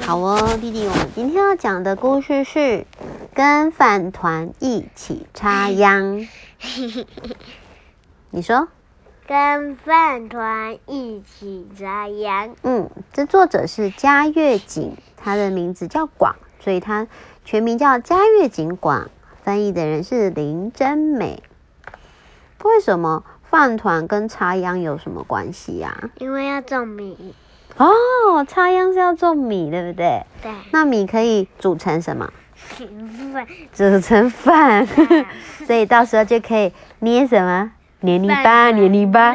好哦，弟弟，我们今天要讲的故事是跟饭团一起插秧。你说？跟饭团一起插秧。嗯，这作者是嘉月景，他的名字叫广，所以他全名叫嘉月景广。翻译的人是林真美。为什么饭团跟插秧有什么关系呀？因为要种米。哦，插秧是要种米，对不对？对。那米可以煮成什么？饭。煮成饭。所以到时候就可以捏什么？捏泥巴，捏泥巴。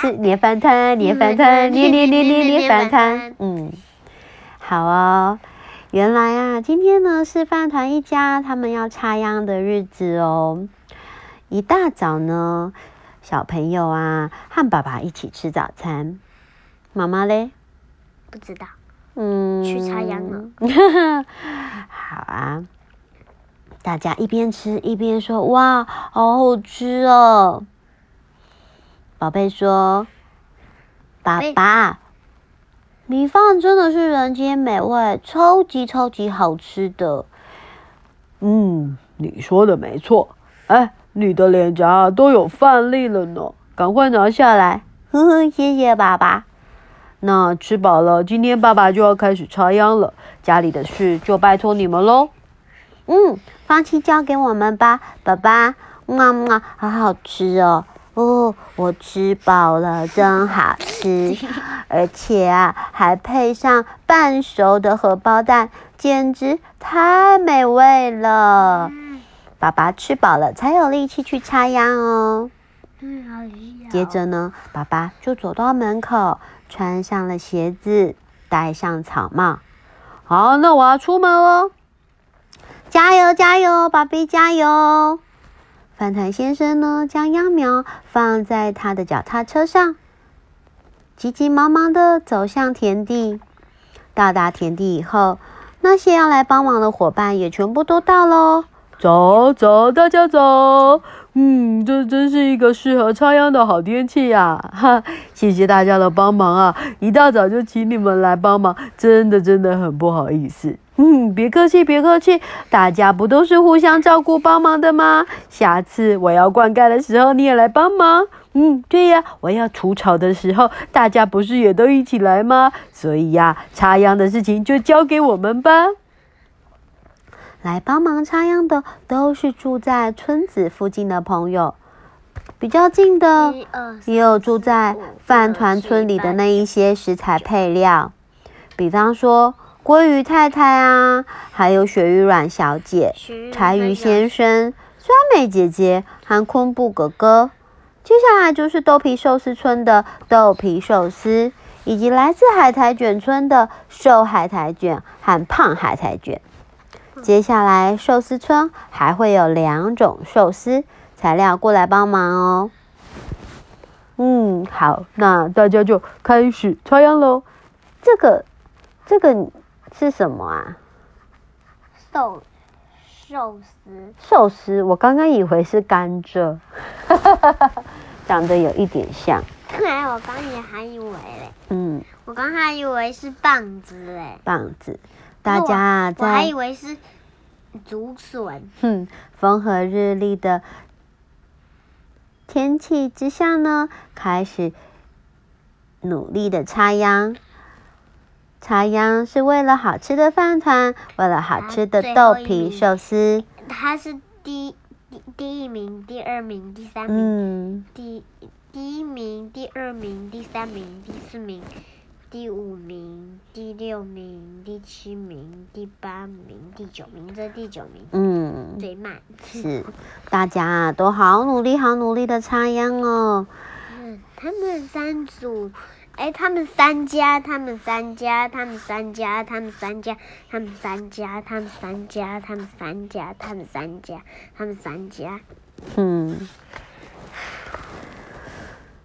是捏饭团，捏饭团，捏捏捏捏捏饭团。嗯，好哦。原来啊，今天呢是饭团一家他们要插秧的日子哦。一大早呢，小朋友啊和爸爸一起吃早餐。妈妈嘞？不知道。嗯，去插秧了。好啊，大家一边吃一边说：“哇，好好吃哦！”宝贝说：“爸爸，米饭真的是人间美味，超级超级好吃的。”嗯，你说的没错。哎，你的脸颊都有饭粒了呢，赶快拿下来。呵呵，谢谢爸爸。那吃饱了，今天爸爸就要开始插秧了，家里的事就拜托你们喽。嗯，放弃交给我们吧，爸爸。妈妈，好好吃哦！哦，我吃饱了，真好吃，而且啊，还配上半熟的荷包蛋，简直太美味了。爸爸吃饱了，才有力气去插秧哦。嗯，好接着呢，爸爸就走到门口。穿上了鞋子，戴上草帽。好，那我要出门哦。加油，加油，宝贝，加油！饭团先生呢，将秧苗放在他的脚踏车上，急急忙忙的走向田地。到达田地以后，那些要来帮忙的伙伴也全部都到喽。走走，大家走。嗯，这真是一个适合插秧的好天气呀！哈，谢谢大家的帮忙啊！一大早就请你们来帮忙，真的真的很不好意思。嗯，别客气，别客气，大家不都是互相照顾帮忙的吗？下次我要灌溉的时候，你也来帮忙。嗯，对呀，我要除草的时候，大家不是也都一起来吗？所以呀，插秧的事情就交给我们吧。来帮忙插秧的都是住在村子附近的朋友，比较近的也有住在饭团村里的那一些食材配料，比方说鲑鱼太太啊，还有鳕鱼卵小姐、柴鱼先生、酸梅姐姐和昆布哥哥。接下来就是豆皮寿司村的豆皮寿司，以及来自海苔卷村的瘦海苔卷和胖海苔卷。接下来，寿司村还会有两种寿司材料过来帮忙哦。嗯，好，那大家就开始插秧喽。这个，这个是什么啊？寿寿司。寿司，我刚刚以为是甘蔗，长得有一点像。对，我刚也还以为嘞。嗯。我刚还以为是棒子嘞。棒子。大家在，我还以为是竹笋。哼，风和日丽的天气之下呢，开始努力的插秧。插秧是为了好吃的饭团，为了好吃的豆皮寿司。他是第第第一名，第二名，第三名。嗯。第第一名，第二名，第三名，第四名。第五名、第六名、第七名、第八名、第九名，这第九名，嗯，最慢。是，大家啊都好努力、好努力的插秧哦。嗯，他们三组，哎，他们三家，他们三家，他们三家，他们三家，他们三家，他们三家，他们三家，他们三家，他们三家。嗯。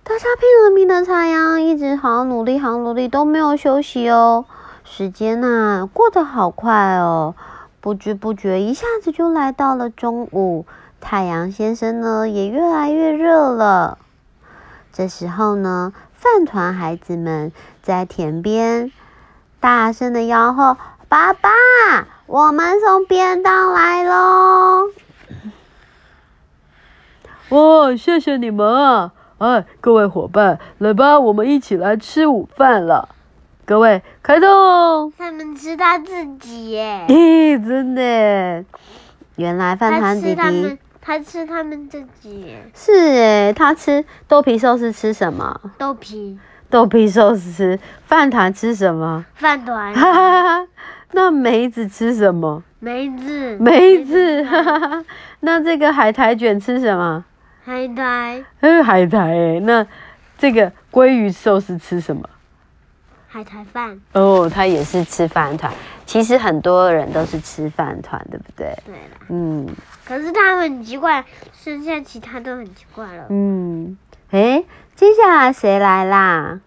大家拼了命的插秧，一直好努力，好努力，都没有休息哦。时间呐，过得好快哦，不知不觉一下子就来到了中午。太阳先生呢，也越来越热了。这时候呢，饭团孩子们在田边大声的吆喝：“爸爸，我们送便当来喽！”哇，谢谢你们啊！哎，各位伙伴，来吧，我们一起来吃午饭了。各位，开动！他们吃他自己耶！咦，真的？原来饭团弟弟他吃他们自己。是诶，他吃豆皮寿司吃什么？豆皮。豆皮寿司。饭团吃什么？饭团。哈哈哈！那梅子吃什么？梅子。梅子。哈哈哈！那这个海苔卷吃什么？海苔，嗯，海苔哎，那这个鲑鱼寿司吃什么？海苔饭。哦，他也是吃饭团。其实很多人都是吃饭团，对不对？对啦。嗯。可是他们很奇怪，剩下其他都很奇怪了。嗯。哎，接下来谁来啦？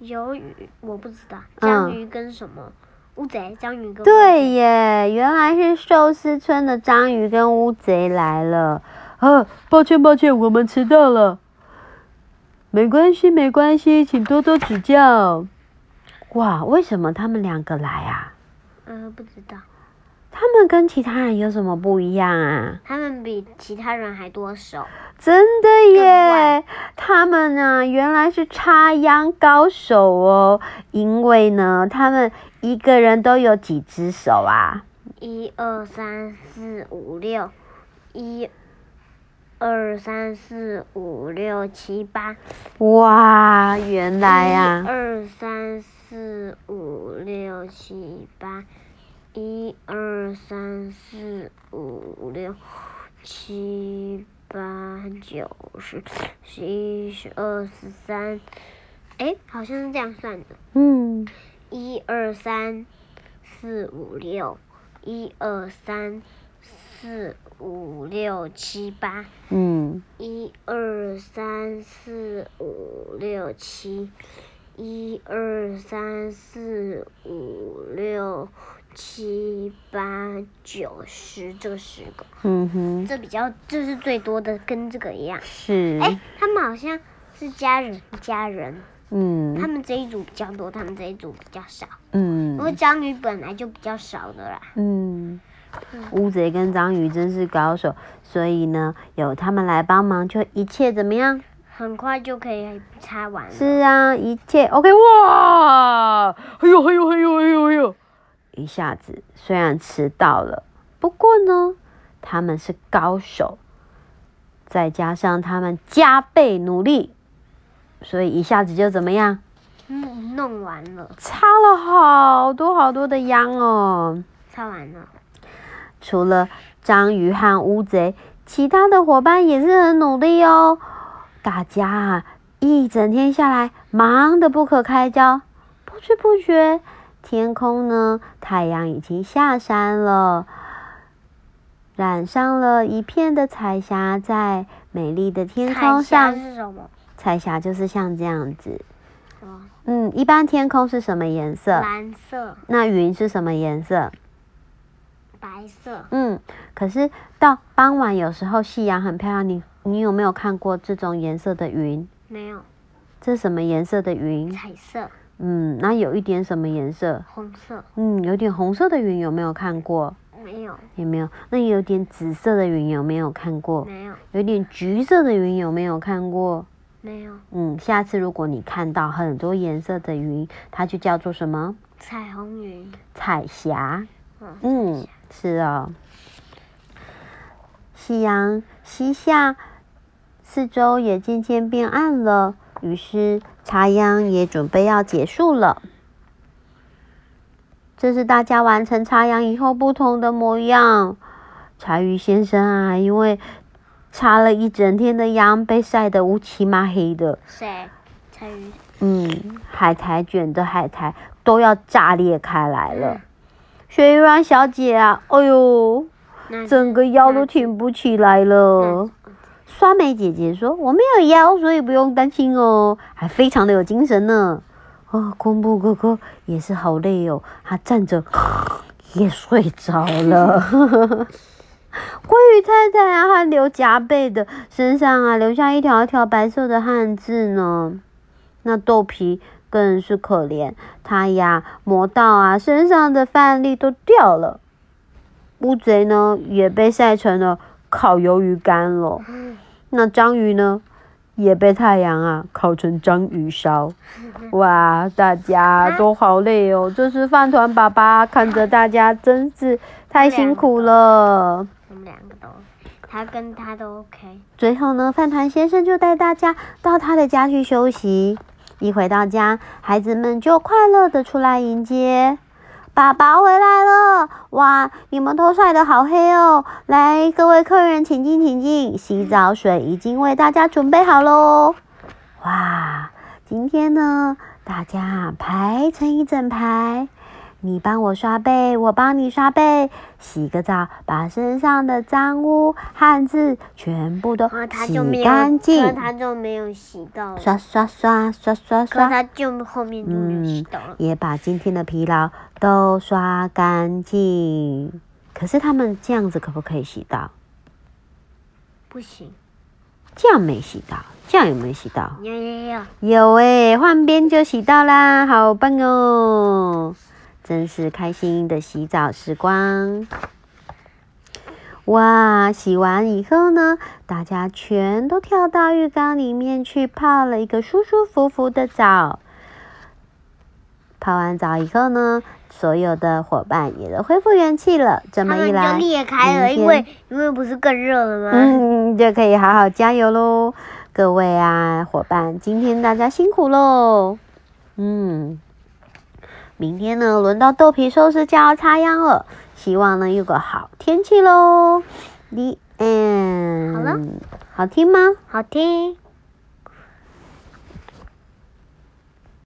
鱿鱼，我不知道。章鱼跟什么？乌贼？章鱼跟。对耶，原来是寿司村的章鱼跟乌贼来了。啊，抱歉抱歉，我们迟到了。没关系没关系，请多多指教。哇，为什么他们两个来啊？呃，不知道。他们跟其他人有什么不一样啊？他们比其他人还多手。真的耶！他们呢，原来是插秧高手哦。因为呢，他们一个人都有几只手啊？一二三四五六，一。二三四五六七八，哇，原来呀！二三四五六七八，一二三四五六七八九十，十一十二十三，哎，好像是这样算的。嗯，一二三四五六，一二三。四五六七八，嗯，一二三四五六七，一二三四五六七八九十，这个十个，嗯哼，这比较这是最多的，跟这个一样。是，哎，他们好像是家人，家人，嗯，他们这一组比较多，他们这一组比较少，嗯，因为章鱼本来就比较少的啦，嗯。乌贼跟章鱼真是高手，所以呢，有他们来帮忙，就一切怎么样？很快就可以拆完了。是啊，一切 OK 哇！哎呦哎呦哎呦哎呦哎呦！一下子虽然迟到了，不过呢，他们是高手，再加上他们加倍努力，所以一下子就怎么样？嗯，弄完了。擦了好多好多的秧哦。擦完了。除了章鱼和乌贼，其他的伙伴也是很努力哦。大家啊，一整天下来忙得不可开交。不知不觉，天空呢，太阳已经下山了，染上了一片的彩霞，在美丽的天空上。彩霞是什么？彩霞就是像这样子。嗯，一般天空是什么颜色？蓝色。那云是什么颜色？白色，嗯，可是到傍晚有时候夕阳很漂亮，你你有没有看过这种颜色的云？没有。这什么颜色的云？彩色。嗯，那有一点什么颜色？红色。嗯，有点红色的云有没有看过？没有。也没有。那有点紫色的云有没有看过？没有。有点橘色的云有没有看过？没有。嗯，下次如果你看到很多颜色的云，它就叫做什么？彩虹云。彩霞。嗯。是哦，夕阳西下，四周也渐渐变暗了。于是插秧也准备要结束了。这是大家完成插秧以后不同的模样。柴鱼先生啊，因为插了一整天的秧，被晒得乌漆嘛黑的。谁？柴鱼。嗯，海苔卷的海苔都要炸裂开来了。雪玉兰小姐啊，哎呦，整个腰都挺不起来了。酸梅姐姐说：“我没有腰，所以不用担心哦，还非常的有精神呢。”啊，公布哥哥也是好累哦，他站着也睡着了。鲑鱼太太啊，汗流浃背的，身上啊留下一条一条白色的汗渍呢。那豆皮更是可怜，他呀磨到啊身上的饭粒都掉了。乌贼呢也被晒成了烤鱿鱼干了。那章鱼呢？也被太阳啊烤成章鱼烧，哇！大家都好累哦。这是饭团爸爸看着大家，真是太辛苦了。我们两个都，他跟他都 OK。最后呢，饭团先生就带大家到他的家去休息。一回到家，孩子们就快乐的出来迎接。爸爸回来了！哇，你们都晒得好黑哦！来，各位客人，请进，请进，洗澡水已经为大家准备好喽！哇，今天呢，大家排成一整排。你帮我刷背，我帮你刷背，洗个澡，把身上的脏污、汗渍全部都洗干净。他就没有洗到。刷刷刷刷刷刷。他就后面就没有洗到了。也把今天的疲劳都刷干净。可是他们这样子可不可以洗到？不行。这样没洗到，这样有没有洗到？有有有。有诶，换边就洗到啦，好棒哦！真是开心的洗澡时光！哇，洗完以后呢，大家全都跳到浴缸里面去泡了一个舒舒服服的澡。泡完澡以后呢，所有的伙伴也都恢复元气了。这么一来，就裂开了，因为因为不是更热了吗？嗯，就可以好好加油喽！各位啊，伙伴，今天大家辛苦喽！嗯。明天呢，轮到豆皮收拾家插秧了，希望呢有个好天气喽。The end。好了，好听吗？好听。